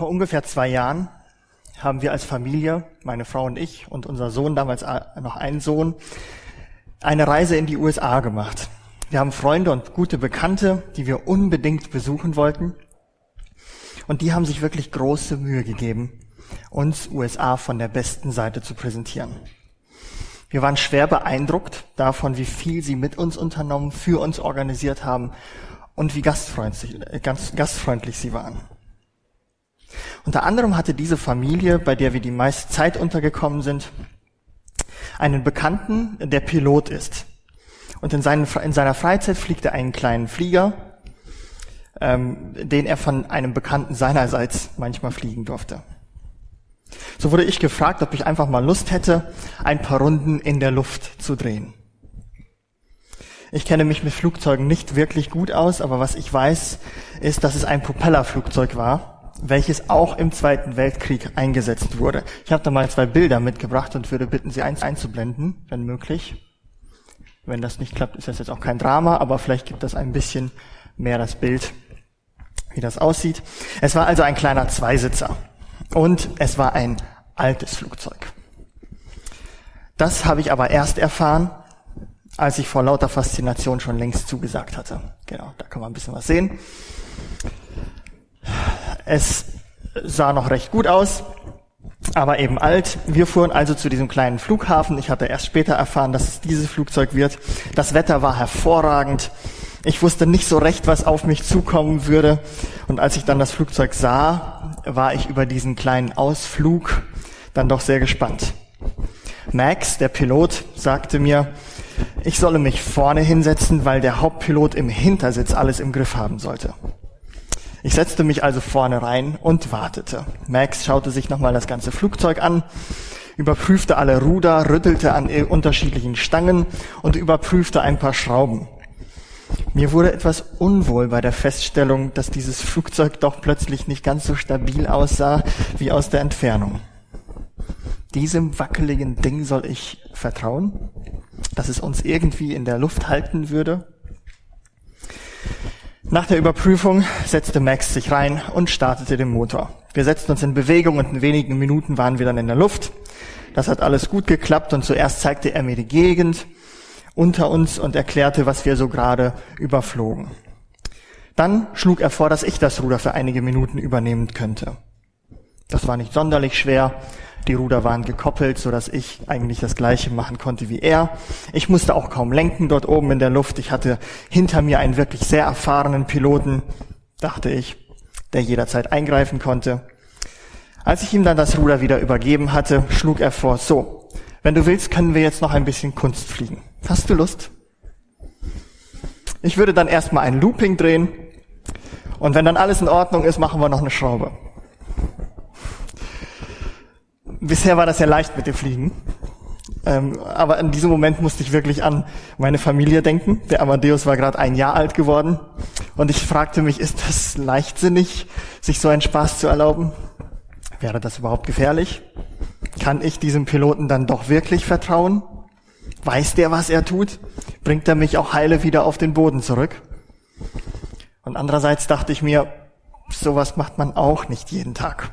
Vor ungefähr zwei Jahren haben wir als Familie, meine Frau und ich und unser Sohn, damals noch ein Sohn, eine Reise in die USA gemacht. Wir haben Freunde und gute Bekannte, die wir unbedingt besuchen wollten. Und die haben sich wirklich große Mühe gegeben, uns USA von der besten Seite zu präsentieren. Wir waren schwer beeindruckt davon, wie viel sie mit uns unternommen, für uns organisiert haben und wie gastfreundlich, äh, gastfreundlich sie waren. Unter anderem hatte diese Familie, bei der wir die meiste Zeit untergekommen sind, einen Bekannten, der Pilot ist. Und in, seinen, in seiner Freizeit fliegt er einen kleinen Flieger, ähm, den er von einem Bekannten seinerseits manchmal fliegen durfte. So wurde ich gefragt, ob ich einfach mal Lust hätte, ein paar Runden in der Luft zu drehen. Ich kenne mich mit Flugzeugen nicht wirklich gut aus, aber was ich weiß, ist, dass es ein Propellerflugzeug war, welches auch im Zweiten Weltkrieg eingesetzt wurde. Ich habe da mal zwei Bilder mitgebracht und würde bitten, sie eins einzublenden, wenn möglich. Wenn das nicht klappt, ist das jetzt auch kein Drama, aber vielleicht gibt das ein bisschen mehr das Bild, wie das aussieht. Es war also ein kleiner Zweisitzer und es war ein altes Flugzeug. Das habe ich aber erst erfahren, als ich vor lauter Faszination schon längst zugesagt hatte. Genau, da kann man ein bisschen was sehen. Es sah noch recht gut aus, aber eben alt. Wir fuhren also zu diesem kleinen Flughafen. Ich hatte erst später erfahren, dass es dieses Flugzeug wird. Das Wetter war hervorragend. Ich wusste nicht so recht, was auf mich zukommen würde. Und als ich dann das Flugzeug sah, war ich über diesen kleinen Ausflug dann doch sehr gespannt. Max, der Pilot, sagte mir, ich solle mich vorne hinsetzen, weil der Hauptpilot im Hintersitz alles im Griff haben sollte. Ich setzte mich also vorne rein und wartete. Max schaute sich nochmal das ganze Flugzeug an, überprüfte alle Ruder, rüttelte an unterschiedlichen Stangen und überprüfte ein paar Schrauben. Mir wurde etwas unwohl bei der Feststellung, dass dieses Flugzeug doch plötzlich nicht ganz so stabil aussah wie aus der Entfernung. Diesem wackeligen Ding soll ich vertrauen, dass es uns irgendwie in der Luft halten würde? Nach der Überprüfung setzte Max sich rein und startete den Motor. Wir setzten uns in Bewegung und in wenigen Minuten waren wir dann in der Luft. Das hat alles gut geklappt und zuerst zeigte er mir die Gegend unter uns und erklärte, was wir so gerade überflogen. Dann schlug er vor, dass ich das Ruder für einige Minuten übernehmen könnte. Das war nicht sonderlich schwer die Ruder waren gekoppelt, so dass ich eigentlich das Gleiche machen konnte wie er. Ich musste auch kaum lenken dort oben in der Luft. Ich hatte hinter mir einen wirklich sehr erfahrenen Piloten, dachte ich, der jederzeit eingreifen konnte. Als ich ihm dann das Ruder wieder übergeben hatte, schlug er vor, so, wenn du willst, können wir jetzt noch ein bisschen Kunst fliegen. Hast du Lust? Ich würde dann erstmal ein Looping drehen und wenn dann alles in Ordnung ist, machen wir noch eine Schraube. Bisher war das ja leicht mit dem Fliegen. Ähm, aber in diesem Moment musste ich wirklich an meine Familie denken. Der Amadeus war gerade ein Jahr alt geworden. Und ich fragte mich, ist das leichtsinnig, sich so einen Spaß zu erlauben? Wäre das überhaupt gefährlich? Kann ich diesem Piloten dann doch wirklich vertrauen? Weiß der, was er tut? Bringt er mich auch heile wieder auf den Boden zurück? Und andererseits dachte ich mir, sowas macht man auch nicht jeden Tag.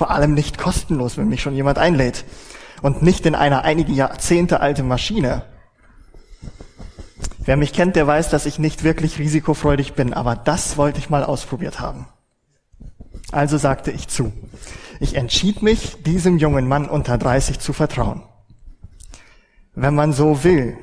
Vor allem nicht kostenlos, wenn mich schon jemand einlädt. Und nicht in einer einige Jahrzehnte alte Maschine. Wer mich kennt, der weiß, dass ich nicht wirklich risikofreudig bin, aber das wollte ich mal ausprobiert haben. Also sagte ich zu. Ich entschied mich, diesem jungen Mann unter 30 zu vertrauen. Wenn man so will,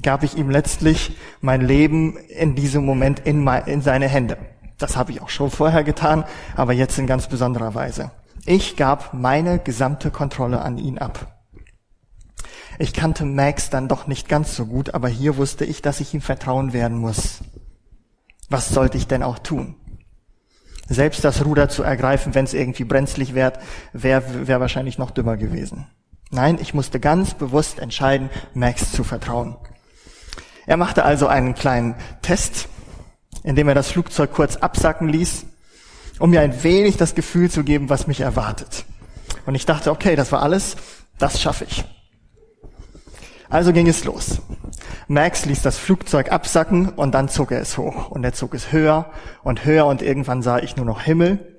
gab ich ihm letztlich mein Leben in diesem Moment in, in seine Hände. Das habe ich auch schon vorher getan, aber jetzt in ganz besonderer Weise. Ich gab meine gesamte Kontrolle an ihn ab. Ich kannte Max dann doch nicht ganz so gut, aber hier wusste ich, dass ich ihm vertrauen werden muss. Was sollte ich denn auch tun? Selbst das Ruder zu ergreifen, wenn es irgendwie brenzlig wäre, wäre wär wahrscheinlich noch dümmer gewesen. Nein, ich musste ganz bewusst entscheiden, Max zu vertrauen. Er machte also einen kleinen Test, in dem er das Flugzeug kurz absacken ließ um mir ein wenig das Gefühl zu geben, was mich erwartet. Und ich dachte, okay, das war alles, das schaffe ich. Also ging es los. Max ließ das Flugzeug absacken und dann zog er es hoch. Und er zog es höher und höher und irgendwann sah ich nur noch Himmel.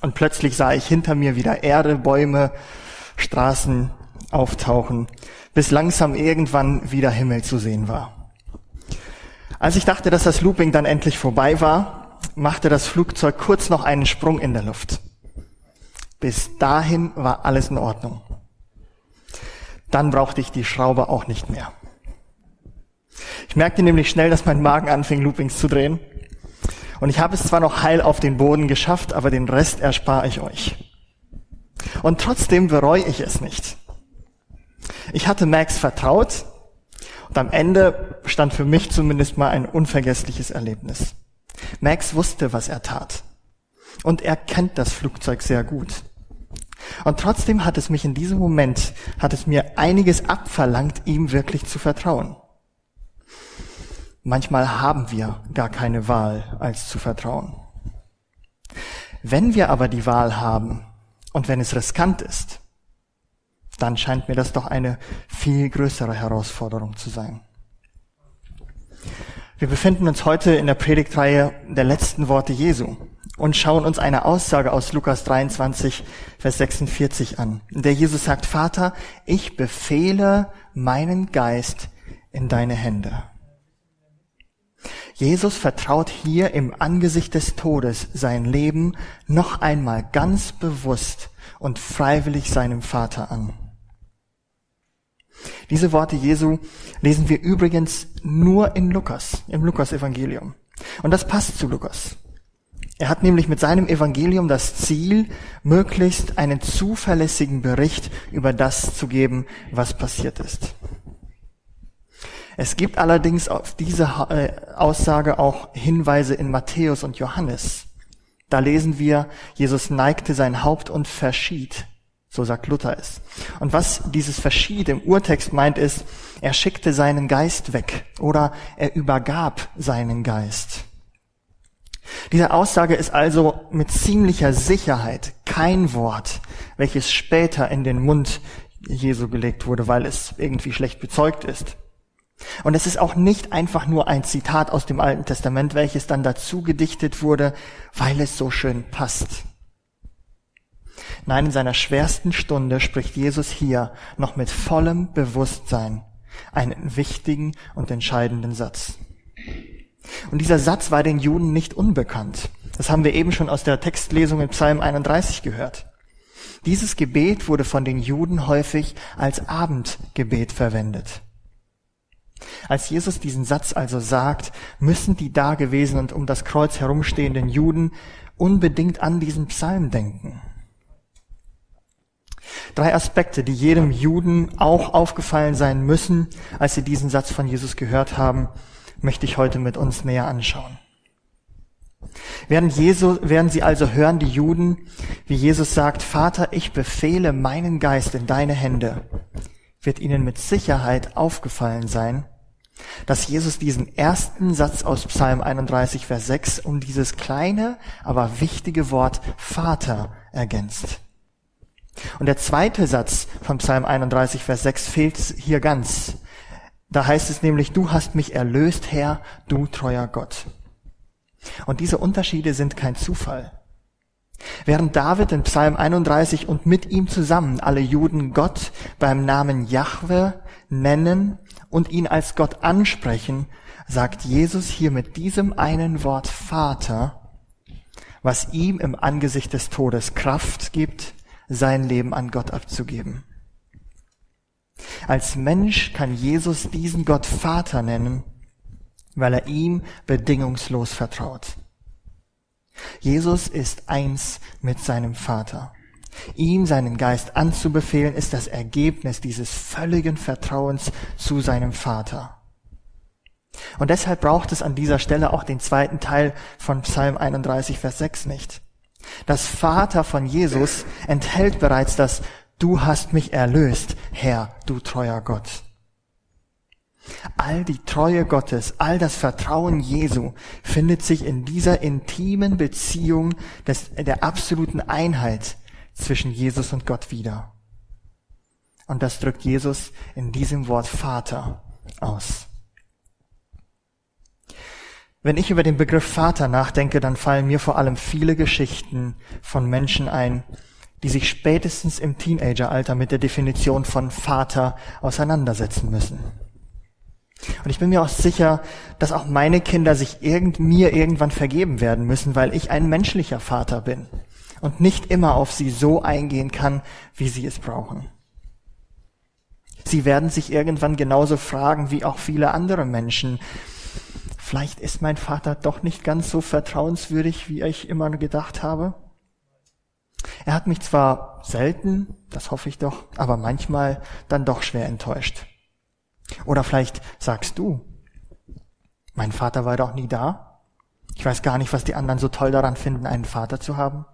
Und plötzlich sah ich hinter mir wieder Erde, Bäume, Straßen auftauchen, bis langsam irgendwann wieder Himmel zu sehen war. Als ich dachte, dass das Looping dann endlich vorbei war, machte das Flugzeug kurz noch einen Sprung in der Luft. Bis dahin war alles in Ordnung. Dann brauchte ich die Schraube auch nicht mehr. Ich merkte nämlich schnell, dass mein Magen anfing, Loopings zu drehen. Und ich habe es zwar noch heil auf den Boden geschafft, aber den Rest erspare ich euch. Und trotzdem bereue ich es nicht. Ich hatte Max vertraut und am Ende stand für mich zumindest mal ein unvergessliches Erlebnis. Max wusste, was er tat. Und er kennt das Flugzeug sehr gut. Und trotzdem hat es mich in diesem Moment, hat es mir einiges abverlangt, ihm wirklich zu vertrauen. Manchmal haben wir gar keine Wahl, als zu vertrauen. Wenn wir aber die Wahl haben und wenn es riskant ist, dann scheint mir das doch eine viel größere Herausforderung zu sein. Wir befinden uns heute in der Predigtreihe der letzten Worte Jesu und schauen uns eine Aussage aus Lukas 23, Vers 46 an, in der Jesus sagt, Vater, ich befehle meinen Geist in deine Hände. Jesus vertraut hier im Angesicht des Todes sein Leben noch einmal ganz bewusst und freiwillig seinem Vater an. Diese Worte Jesu lesen wir übrigens nur in Lukas, im Lukas-Evangelium. Und das passt zu Lukas. Er hat nämlich mit seinem Evangelium das Ziel, möglichst einen zuverlässigen Bericht über das zu geben, was passiert ist. Es gibt allerdings auf diese äh, Aussage auch Hinweise in Matthäus und Johannes. Da lesen wir, Jesus neigte sein Haupt und verschied. So sagt Luther es. Und was dieses Verschied im Urtext meint, ist, er schickte seinen Geist weg oder er übergab seinen Geist. Diese Aussage ist also mit ziemlicher Sicherheit kein Wort, welches später in den Mund Jesu gelegt wurde, weil es irgendwie schlecht bezeugt ist. Und es ist auch nicht einfach nur ein Zitat aus dem Alten Testament, welches dann dazu gedichtet wurde, weil es so schön passt. Nein, in seiner schwersten Stunde spricht Jesus hier noch mit vollem Bewusstsein einen wichtigen und entscheidenden Satz. Und dieser Satz war den Juden nicht unbekannt. Das haben wir eben schon aus der Textlesung in Psalm 31 gehört. Dieses Gebet wurde von den Juden häufig als Abendgebet verwendet. Als Jesus diesen Satz also sagt, müssen die dagewesenen und um das Kreuz herumstehenden Juden unbedingt an diesen Psalm denken. Drei Aspekte, die jedem Juden auch aufgefallen sein müssen, als sie diesen Satz von Jesus gehört haben, möchte ich heute mit uns näher anschauen. Werden, Jesu, werden sie also hören, die Juden, wie Jesus sagt, Vater, ich befehle meinen Geist in deine Hände, wird ihnen mit Sicherheit aufgefallen sein, dass Jesus diesen ersten Satz aus Psalm 31, Vers 6 um dieses kleine, aber wichtige Wort Vater ergänzt. Und der zweite Satz von Psalm 31, Vers 6 fehlt hier ganz. Da heißt es nämlich, du hast mich erlöst, Herr, du treuer Gott. Und diese Unterschiede sind kein Zufall. Während David in Psalm 31 und mit ihm zusammen alle Juden Gott beim Namen Jahwe nennen und ihn als Gott ansprechen, sagt Jesus hier mit diesem einen Wort Vater, was ihm im Angesicht des Todes Kraft gibt, sein Leben an Gott abzugeben. Als Mensch kann Jesus diesen Gott Vater nennen, weil er ihm bedingungslos vertraut. Jesus ist eins mit seinem Vater. Ihm seinen Geist anzubefehlen, ist das Ergebnis dieses völligen Vertrauens zu seinem Vater. Und deshalb braucht es an dieser Stelle auch den zweiten Teil von Psalm 31, Vers 6 nicht. Das Vater von Jesus enthält bereits das Du hast mich erlöst, Herr, du treuer Gott. All die Treue Gottes, all das Vertrauen Jesu findet sich in dieser intimen Beziehung des, der absoluten Einheit zwischen Jesus und Gott wieder. Und das drückt Jesus in diesem Wort Vater aus. Wenn ich über den Begriff Vater nachdenke, dann fallen mir vor allem viele Geschichten von Menschen ein, die sich spätestens im Teenageralter mit der Definition von Vater auseinandersetzen müssen. Und ich bin mir auch sicher, dass auch meine Kinder sich irgend, mir irgendwann vergeben werden müssen, weil ich ein menschlicher Vater bin und nicht immer auf sie so eingehen kann, wie sie es brauchen. Sie werden sich irgendwann genauso fragen wie auch viele andere Menschen. Vielleicht ist mein Vater doch nicht ganz so vertrauenswürdig, wie ich immer gedacht habe. Er hat mich zwar selten, das hoffe ich doch, aber manchmal dann doch schwer enttäuscht. Oder vielleicht sagst du, mein Vater war doch nie da. Ich weiß gar nicht, was die anderen so toll daran finden, einen Vater zu haben.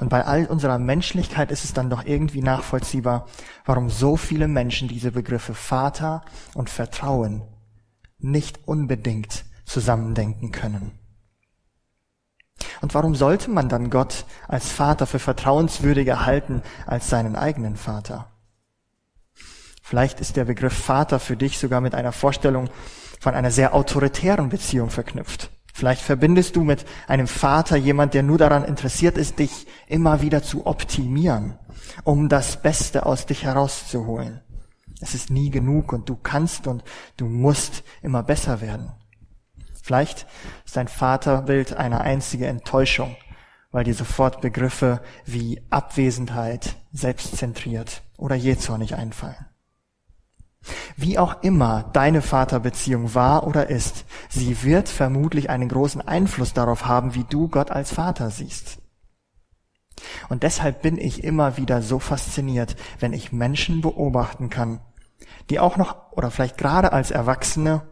Und bei all unserer Menschlichkeit ist es dann doch irgendwie nachvollziehbar, warum so viele Menschen diese Begriffe Vater und Vertrauen nicht unbedingt zusammendenken können. Und warum sollte man dann Gott als Vater für vertrauenswürdiger halten als seinen eigenen Vater? Vielleicht ist der Begriff Vater für dich sogar mit einer Vorstellung von einer sehr autoritären Beziehung verknüpft. Vielleicht verbindest du mit einem Vater jemand, der nur daran interessiert ist, dich immer wieder zu optimieren, um das Beste aus dich herauszuholen. Es ist nie genug und du kannst und du musst immer besser werden. Vielleicht ist dein Vaterbild eine einzige Enttäuschung, weil dir sofort Begriffe wie Abwesenheit, selbstzentriert oder jähzornig einfallen. Wie auch immer deine Vaterbeziehung war oder ist, sie wird vermutlich einen großen Einfluss darauf haben, wie du Gott als Vater siehst. Und deshalb bin ich immer wieder so fasziniert, wenn ich Menschen beobachten kann, die auch noch oder vielleicht gerade als Erwachsene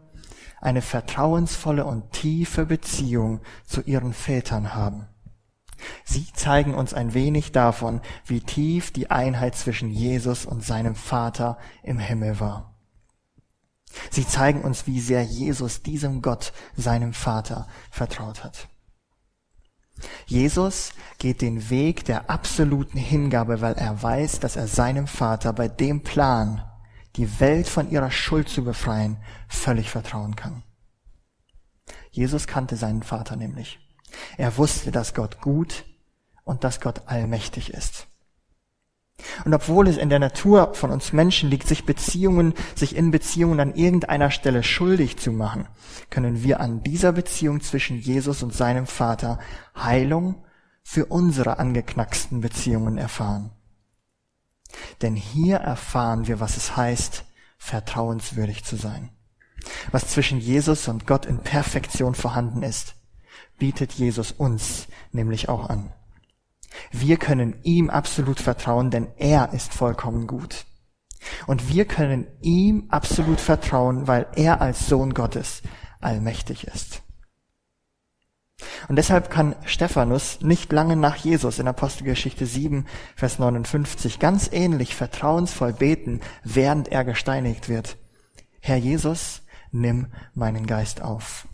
eine vertrauensvolle und tiefe Beziehung zu ihren Vätern haben. Sie zeigen uns ein wenig davon, wie tief die Einheit zwischen Jesus und seinem Vater im Himmel war. Sie zeigen uns, wie sehr Jesus diesem Gott, seinem Vater, vertraut hat. Jesus geht den Weg der absoluten Hingabe, weil er weiß, dass er seinem Vater bei dem Plan, die Welt von ihrer Schuld zu befreien, völlig vertrauen kann. Jesus kannte seinen Vater nämlich. Er wusste, dass Gott gut und dass Gott allmächtig ist. Und obwohl es in der Natur von uns Menschen liegt, sich Beziehungen, sich in Beziehungen an irgendeiner Stelle schuldig zu machen, können wir an dieser Beziehung zwischen Jesus und seinem Vater Heilung für unsere angeknacksten Beziehungen erfahren. Denn hier erfahren wir, was es heißt, vertrauenswürdig zu sein. Was zwischen Jesus und Gott in Perfektion vorhanden ist, bietet Jesus uns nämlich auch an. Wir können ihm absolut vertrauen, denn er ist vollkommen gut. Und wir können ihm absolut vertrauen, weil er als Sohn Gottes allmächtig ist. Und deshalb kann Stephanus nicht lange nach Jesus in Apostelgeschichte 7, Vers 59 ganz ähnlich vertrauensvoll beten, während er gesteinigt wird. Herr Jesus, nimm meinen Geist auf.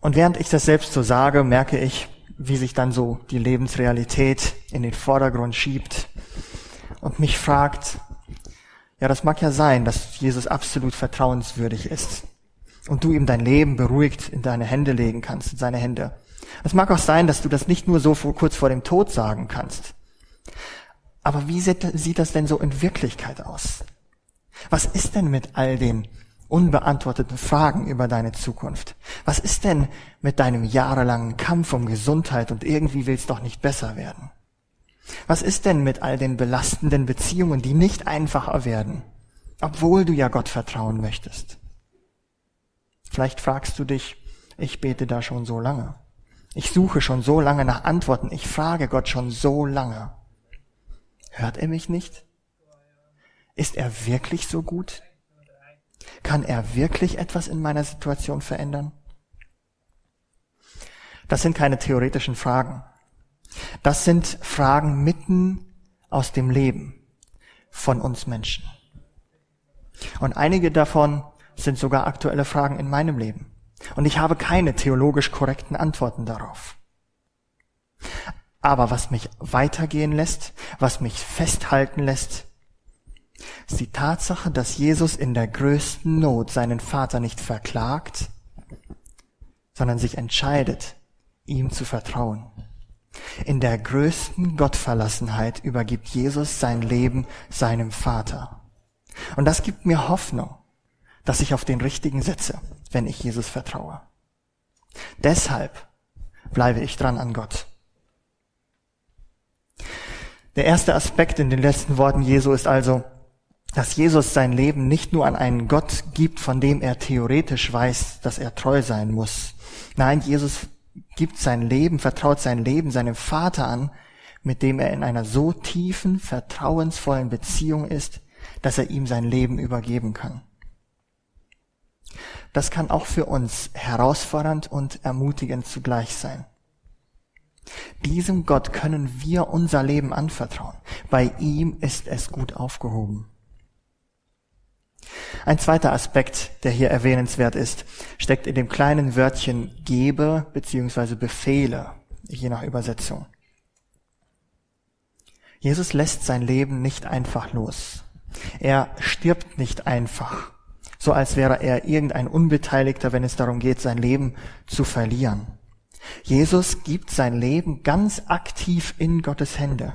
Und während ich das selbst so sage, merke ich, wie sich dann so die Lebensrealität in den Vordergrund schiebt und mich fragt, ja, das mag ja sein, dass Jesus absolut vertrauenswürdig ist und du ihm dein Leben beruhigt in deine Hände legen kannst, in seine Hände. Es mag auch sein, dass du das nicht nur so vor, kurz vor dem Tod sagen kannst. Aber wie sieht, das denn so in Wirklichkeit aus? Was ist denn mit all den unbeantworteten Fragen über deine Zukunft? Was ist denn mit deinem jahrelangen Kampf um Gesundheit und irgendwie will's doch nicht besser werden? Was ist denn mit all den belastenden Beziehungen, die nicht einfacher werden, obwohl du ja Gott vertrauen möchtest? Vielleicht fragst du dich, ich bete da schon so lange. Ich suche schon so lange nach Antworten. Ich frage Gott schon so lange. Hört er mich nicht? Ist er wirklich so gut? Kann er wirklich etwas in meiner Situation verändern? Das sind keine theoretischen Fragen. Das sind Fragen mitten aus dem Leben von uns Menschen. Und einige davon sind sogar aktuelle Fragen in meinem Leben. Und ich habe keine theologisch korrekten Antworten darauf. Aber was mich weitergehen lässt, was mich festhalten lässt, ist die Tatsache, dass Jesus in der größten Not seinen Vater nicht verklagt, sondern sich entscheidet, ihm zu vertrauen. In der größten Gottverlassenheit übergibt Jesus sein Leben seinem Vater. Und das gibt mir Hoffnung, dass ich auf den richtigen setze, wenn ich Jesus vertraue. Deshalb bleibe ich dran an Gott. Der erste Aspekt in den letzten Worten Jesu ist also, dass Jesus sein Leben nicht nur an einen Gott gibt, von dem er theoretisch weiß, dass er treu sein muss. Nein, Jesus gibt sein Leben, vertraut sein Leben seinem Vater an, mit dem er in einer so tiefen, vertrauensvollen Beziehung ist, dass er ihm sein Leben übergeben kann. Das kann auch für uns herausfordernd und ermutigend zugleich sein. Diesem Gott können wir unser Leben anvertrauen. Bei ihm ist es gut aufgehoben. Ein zweiter Aspekt, der hier erwähnenswert ist, steckt in dem kleinen Wörtchen gebe bzw. Befehle, je nach Übersetzung. Jesus lässt sein Leben nicht einfach los. Er stirbt nicht einfach, so als wäre er irgendein Unbeteiligter, wenn es darum geht, sein Leben zu verlieren. Jesus gibt sein Leben ganz aktiv in Gottes Hände.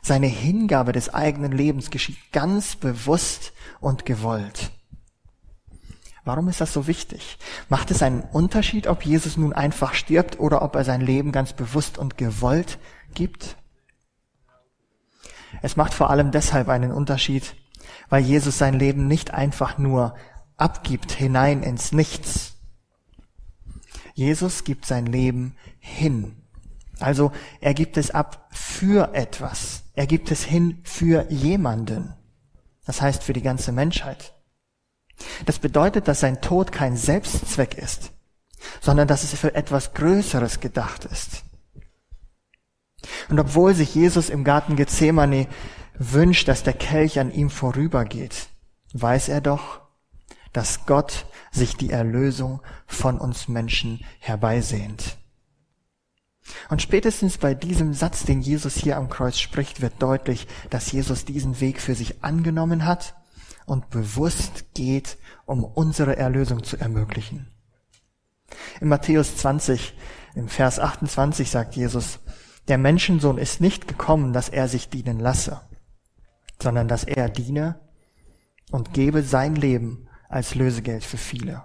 Seine Hingabe des eigenen Lebens geschieht ganz bewusst und gewollt. Warum ist das so wichtig? Macht es einen Unterschied, ob Jesus nun einfach stirbt oder ob er sein Leben ganz bewusst und gewollt gibt? Es macht vor allem deshalb einen Unterschied, weil Jesus sein Leben nicht einfach nur abgibt hinein ins Nichts. Jesus gibt sein Leben hin. Also er gibt es ab für etwas. Er gibt es hin für jemanden. Das heißt für die ganze Menschheit. Das bedeutet, dass sein Tod kein Selbstzweck ist, sondern dass es für etwas Größeres gedacht ist. Und obwohl sich Jesus im Garten Gethsemane wünscht, dass der Kelch an ihm vorübergeht, weiß er doch, dass Gott sich die Erlösung von uns Menschen herbeisehnt. Und spätestens bei diesem Satz, den Jesus hier am Kreuz spricht, wird deutlich, dass Jesus diesen Weg für sich angenommen hat und bewusst geht, um unsere Erlösung zu ermöglichen. In Matthäus 20, im Vers 28 sagt Jesus, der Menschensohn ist nicht gekommen, dass er sich dienen lasse, sondern dass er diene und gebe sein Leben als Lösegeld für viele.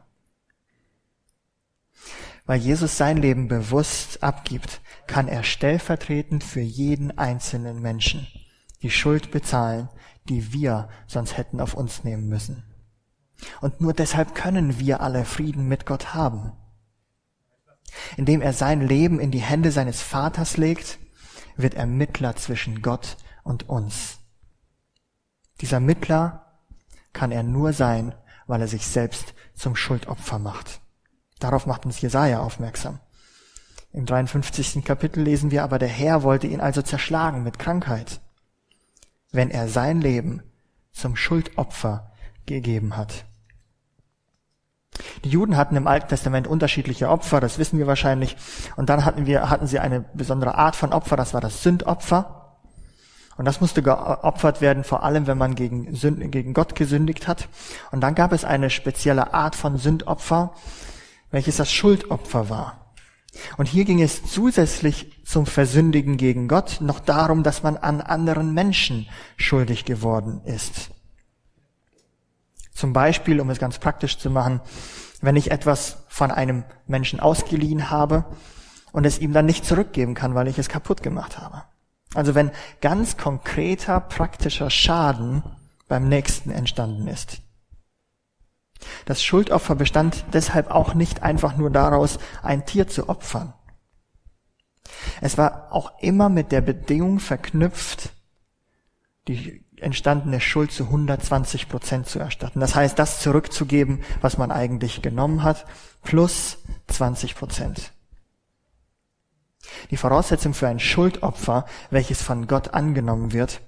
Weil Jesus sein Leben bewusst abgibt, kann er stellvertretend für jeden einzelnen Menschen die Schuld bezahlen, die wir sonst hätten auf uns nehmen müssen. Und nur deshalb können wir alle Frieden mit Gott haben. Indem er sein Leben in die Hände seines Vaters legt, wird er Mittler zwischen Gott und uns. Dieser Mittler kann er nur sein, weil er sich selbst zum Schuldopfer macht. Darauf macht uns Jesaja aufmerksam. Im 53. Kapitel lesen wir aber, der Herr wollte ihn also zerschlagen mit Krankheit, wenn er sein Leben zum Schuldopfer gegeben hat. Die Juden hatten im Alten Testament unterschiedliche Opfer, das wissen wir wahrscheinlich. Und dann hatten wir, hatten sie eine besondere Art von Opfer, das war das Sündopfer. Und das musste geopfert werden, vor allem wenn man gegen, Sünd, gegen Gott gesündigt hat. Und dann gab es eine spezielle Art von Sündopfer, welches das Schuldopfer war. Und hier ging es zusätzlich zum Versündigen gegen Gott noch darum, dass man an anderen Menschen schuldig geworden ist. Zum Beispiel, um es ganz praktisch zu machen, wenn ich etwas von einem Menschen ausgeliehen habe und es ihm dann nicht zurückgeben kann, weil ich es kaputt gemacht habe. Also wenn ganz konkreter praktischer Schaden beim Nächsten entstanden ist. Das Schuldopfer bestand deshalb auch nicht einfach nur daraus, ein Tier zu opfern. Es war auch immer mit der Bedingung verknüpft, die entstandene Schuld zu 120 Prozent zu erstatten. Das heißt, das zurückzugeben, was man eigentlich genommen hat, plus 20 Prozent. Die Voraussetzung für ein Schuldopfer, welches von Gott angenommen wird,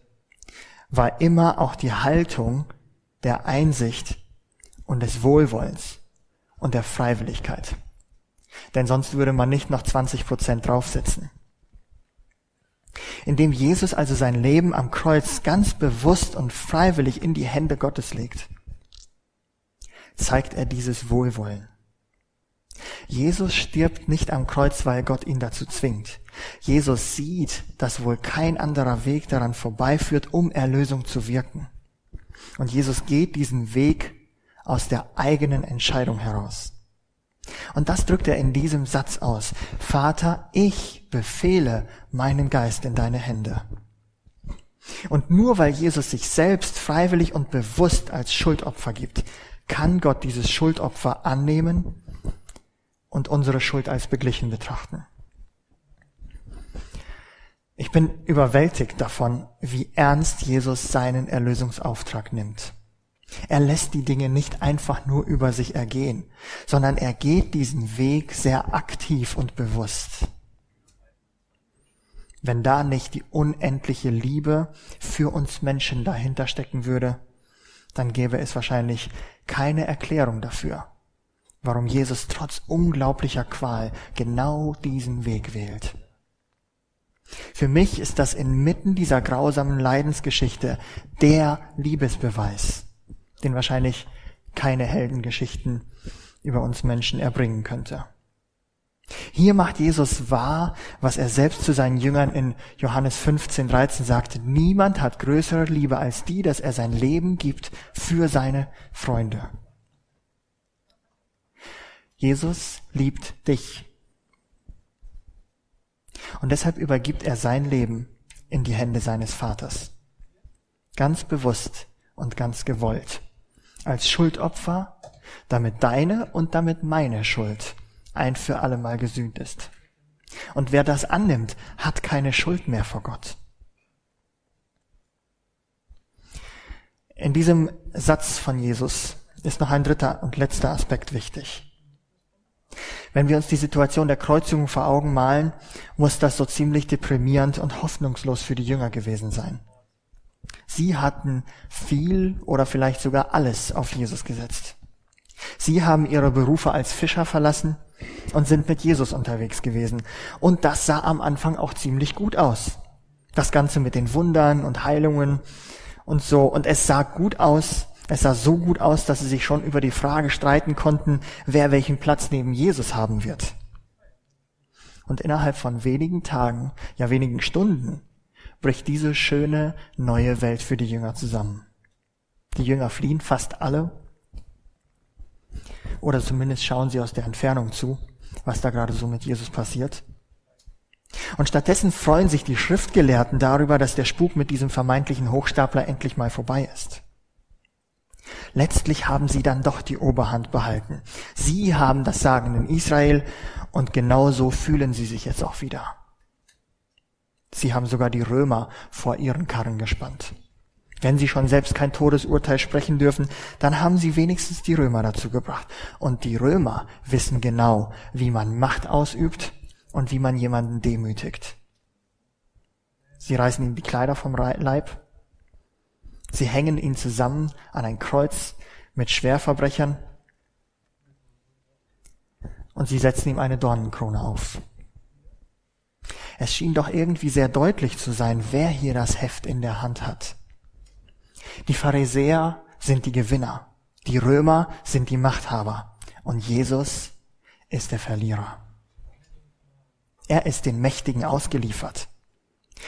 war immer auch die Haltung der Einsicht, und des Wohlwollens und der Freiwilligkeit. Denn sonst würde man nicht noch 20 Prozent draufsetzen. Indem Jesus also sein Leben am Kreuz ganz bewusst und freiwillig in die Hände Gottes legt, zeigt er dieses Wohlwollen. Jesus stirbt nicht am Kreuz, weil Gott ihn dazu zwingt. Jesus sieht, dass wohl kein anderer Weg daran vorbeiführt, um Erlösung zu wirken. Und Jesus geht diesen Weg aus der eigenen Entscheidung heraus. Und das drückt er in diesem Satz aus. Vater, ich befehle meinen Geist in deine Hände. Und nur weil Jesus sich selbst freiwillig und bewusst als Schuldopfer gibt, kann Gott dieses Schuldopfer annehmen und unsere Schuld als beglichen betrachten. Ich bin überwältigt davon, wie ernst Jesus seinen Erlösungsauftrag nimmt. Er lässt die Dinge nicht einfach nur über sich ergehen, sondern er geht diesen Weg sehr aktiv und bewusst. Wenn da nicht die unendliche Liebe für uns Menschen dahinter stecken würde, dann gäbe es wahrscheinlich keine Erklärung dafür, warum Jesus trotz unglaublicher Qual genau diesen Weg wählt. Für mich ist das inmitten dieser grausamen Leidensgeschichte der Liebesbeweis, den wahrscheinlich keine Heldengeschichten über uns Menschen erbringen könnte. Hier macht Jesus wahr, was er selbst zu seinen Jüngern in Johannes 15, 13 sagte. Niemand hat größere Liebe als die, dass er sein Leben gibt für seine Freunde. Jesus liebt dich. Und deshalb übergibt er sein Leben in die Hände seines Vaters. Ganz bewusst und ganz gewollt. Als Schuldopfer, damit deine und damit meine Schuld ein für allemal gesühnt ist. Und wer das annimmt, hat keine Schuld mehr vor Gott. In diesem Satz von Jesus ist noch ein dritter und letzter Aspekt wichtig. Wenn wir uns die Situation der Kreuzigung vor Augen malen, muss das so ziemlich deprimierend und hoffnungslos für die Jünger gewesen sein. Sie hatten viel oder vielleicht sogar alles auf Jesus gesetzt. Sie haben ihre Berufe als Fischer verlassen und sind mit Jesus unterwegs gewesen. Und das sah am Anfang auch ziemlich gut aus. Das Ganze mit den Wundern und Heilungen und so. Und es sah gut aus. Es sah so gut aus, dass sie sich schon über die Frage streiten konnten, wer welchen Platz neben Jesus haben wird. Und innerhalb von wenigen Tagen, ja wenigen Stunden, bricht diese schöne neue Welt für die Jünger zusammen. Die Jünger fliehen fast alle oder zumindest schauen sie aus der Entfernung zu, was da gerade so mit Jesus passiert. Und stattdessen freuen sich die Schriftgelehrten darüber, dass der Spuk mit diesem vermeintlichen Hochstapler endlich mal vorbei ist. Letztlich haben sie dann doch die Oberhand behalten. Sie haben das Sagen in Israel und genauso fühlen sie sich jetzt auch wieder. Sie haben sogar die Römer vor ihren Karren gespannt. Wenn sie schon selbst kein Todesurteil sprechen dürfen, dann haben sie wenigstens die Römer dazu gebracht. Und die Römer wissen genau, wie man Macht ausübt und wie man jemanden demütigt. Sie reißen ihm die Kleider vom Leib. Sie hängen ihn zusammen an ein Kreuz mit Schwerverbrechern. Und sie setzen ihm eine Dornenkrone auf. Es schien doch irgendwie sehr deutlich zu sein, wer hier das Heft in der Hand hat. Die Pharisäer sind die Gewinner, die Römer sind die Machthaber und Jesus ist der Verlierer. Er ist den Mächtigen ausgeliefert.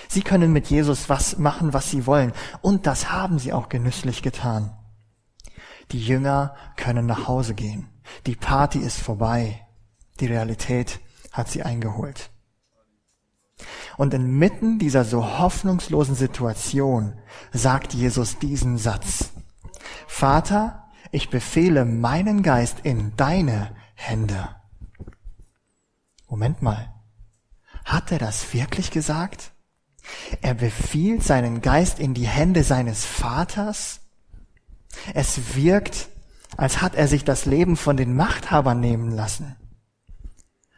Sie können mit Jesus was machen, was sie wollen. Und das haben sie auch genüsslich getan. Die Jünger können nach Hause gehen. Die Party ist vorbei. Die Realität hat sie eingeholt. Und inmitten dieser so hoffnungslosen Situation sagt Jesus diesen Satz. Vater, ich befehle meinen Geist in deine Hände. Moment mal. Hat er das wirklich gesagt? Er befiehlt seinen Geist in die Hände seines Vaters? Es wirkt, als hat er sich das Leben von den Machthabern nehmen lassen.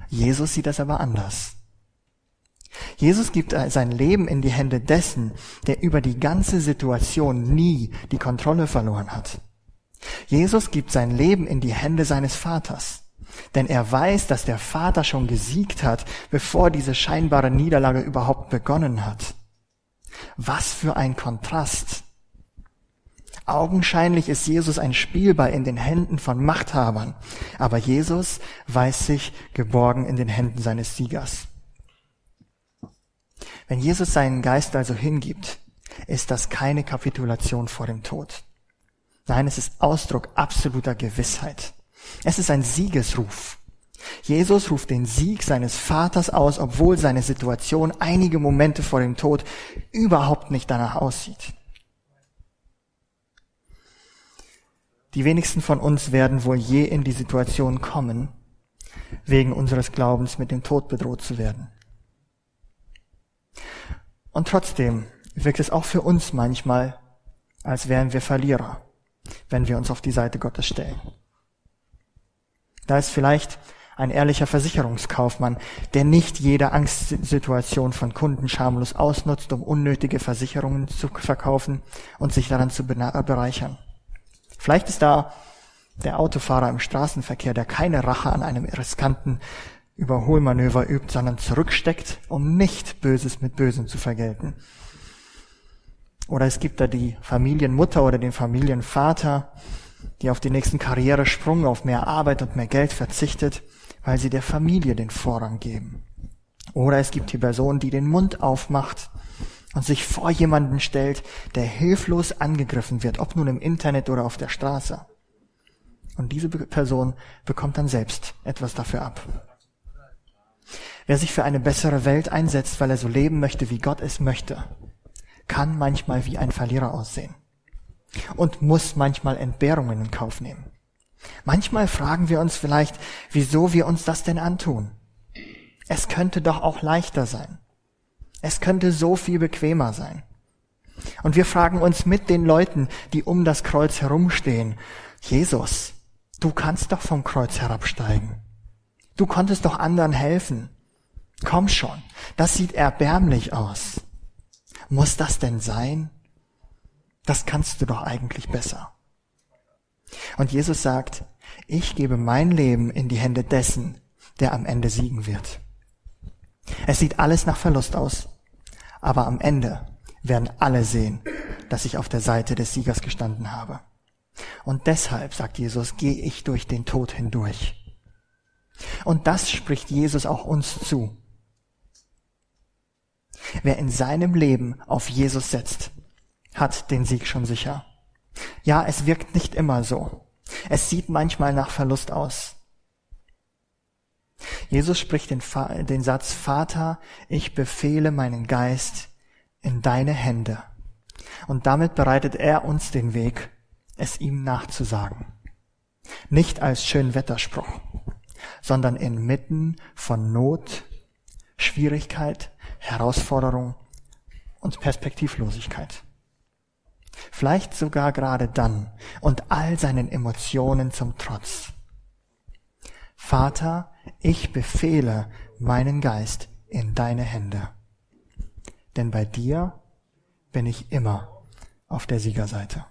Jesus sieht das aber anders. Jesus gibt sein Leben in die Hände dessen, der über die ganze Situation nie die Kontrolle verloren hat. Jesus gibt sein Leben in die Hände seines Vaters. Denn er weiß, dass der Vater schon gesiegt hat, bevor diese scheinbare Niederlage überhaupt begonnen hat. Was für ein Kontrast. Augenscheinlich ist Jesus ein Spielball in den Händen von Machthabern, aber Jesus weiß sich geborgen in den Händen seines Siegers. Wenn Jesus seinen Geist also hingibt, ist das keine Kapitulation vor dem Tod. Nein, es ist Ausdruck absoluter Gewissheit. Es ist ein Siegesruf. Jesus ruft den Sieg seines Vaters aus, obwohl seine Situation einige Momente vor dem Tod überhaupt nicht danach aussieht. Die wenigsten von uns werden wohl je in die Situation kommen, wegen unseres Glaubens mit dem Tod bedroht zu werden. Und trotzdem wirkt es auch für uns manchmal, als wären wir Verlierer, wenn wir uns auf die Seite Gottes stellen. Da ist vielleicht ein ehrlicher Versicherungskaufmann, der nicht jede Angstsituation von Kunden schamlos ausnutzt, um unnötige Versicherungen zu verkaufen und sich daran zu bereichern. Vielleicht ist da der Autofahrer im Straßenverkehr, der keine Rache an einem riskanten Überholmanöver übt, sondern zurücksteckt, um nicht Böses mit Bösem zu vergelten. Oder es gibt da die Familienmutter oder den Familienvater, die auf den nächsten Karrieresprung, auf mehr Arbeit und mehr Geld verzichtet, weil sie der Familie den Vorrang geben. Oder es gibt die Person, die den Mund aufmacht und sich vor jemanden stellt, der hilflos angegriffen wird, ob nun im Internet oder auf der Straße. Und diese Person bekommt dann selbst etwas dafür ab. Wer sich für eine bessere Welt einsetzt, weil er so leben möchte, wie Gott es möchte, kann manchmal wie ein Verlierer aussehen und muss manchmal Entbehrungen in Kauf nehmen. Manchmal fragen wir uns vielleicht, wieso wir uns das denn antun. Es könnte doch auch leichter sein. Es könnte so viel bequemer sein. Und wir fragen uns mit den Leuten, die um das Kreuz herumstehen, Jesus, du kannst doch vom Kreuz herabsteigen. Du konntest doch anderen helfen. Komm schon, das sieht erbärmlich aus. Muss das denn sein? Das kannst du doch eigentlich besser. Und Jesus sagt, ich gebe mein Leben in die Hände dessen, der am Ende siegen wird. Es sieht alles nach Verlust aus. Aber am Ende werden alle sehen, dass ich auf der Seite des Siegers gestanden habe. Und deshalb, sagt Jesus, gehe ich durch den Tod hindurch. Und das spricht Jesus auch uns zu. Wer in seinem Leben auf Jesus setzt, hat den Sieg schon sicher. Ja, es wirkt nicht immer so. Es sieht manchmal nach Verlust aus. Jesus spricht den, den Satz, Vater, ich befehle meinen Geist in deine Hände. Und damit bereitet er uns den Weg, es ihm nachzusagen. Nicht als Schönwetterspruch, sondern inmitten von Not, Schwierigkeit, Herausforderung und Perspektivlosigkeit. Vielleicht sogar gerade dann und all seinen Emotionen zum Trotz. Vater, ich befehle meinen Geist in deine Hände. Denn bei dir bin ich immer auf der Siegerseite.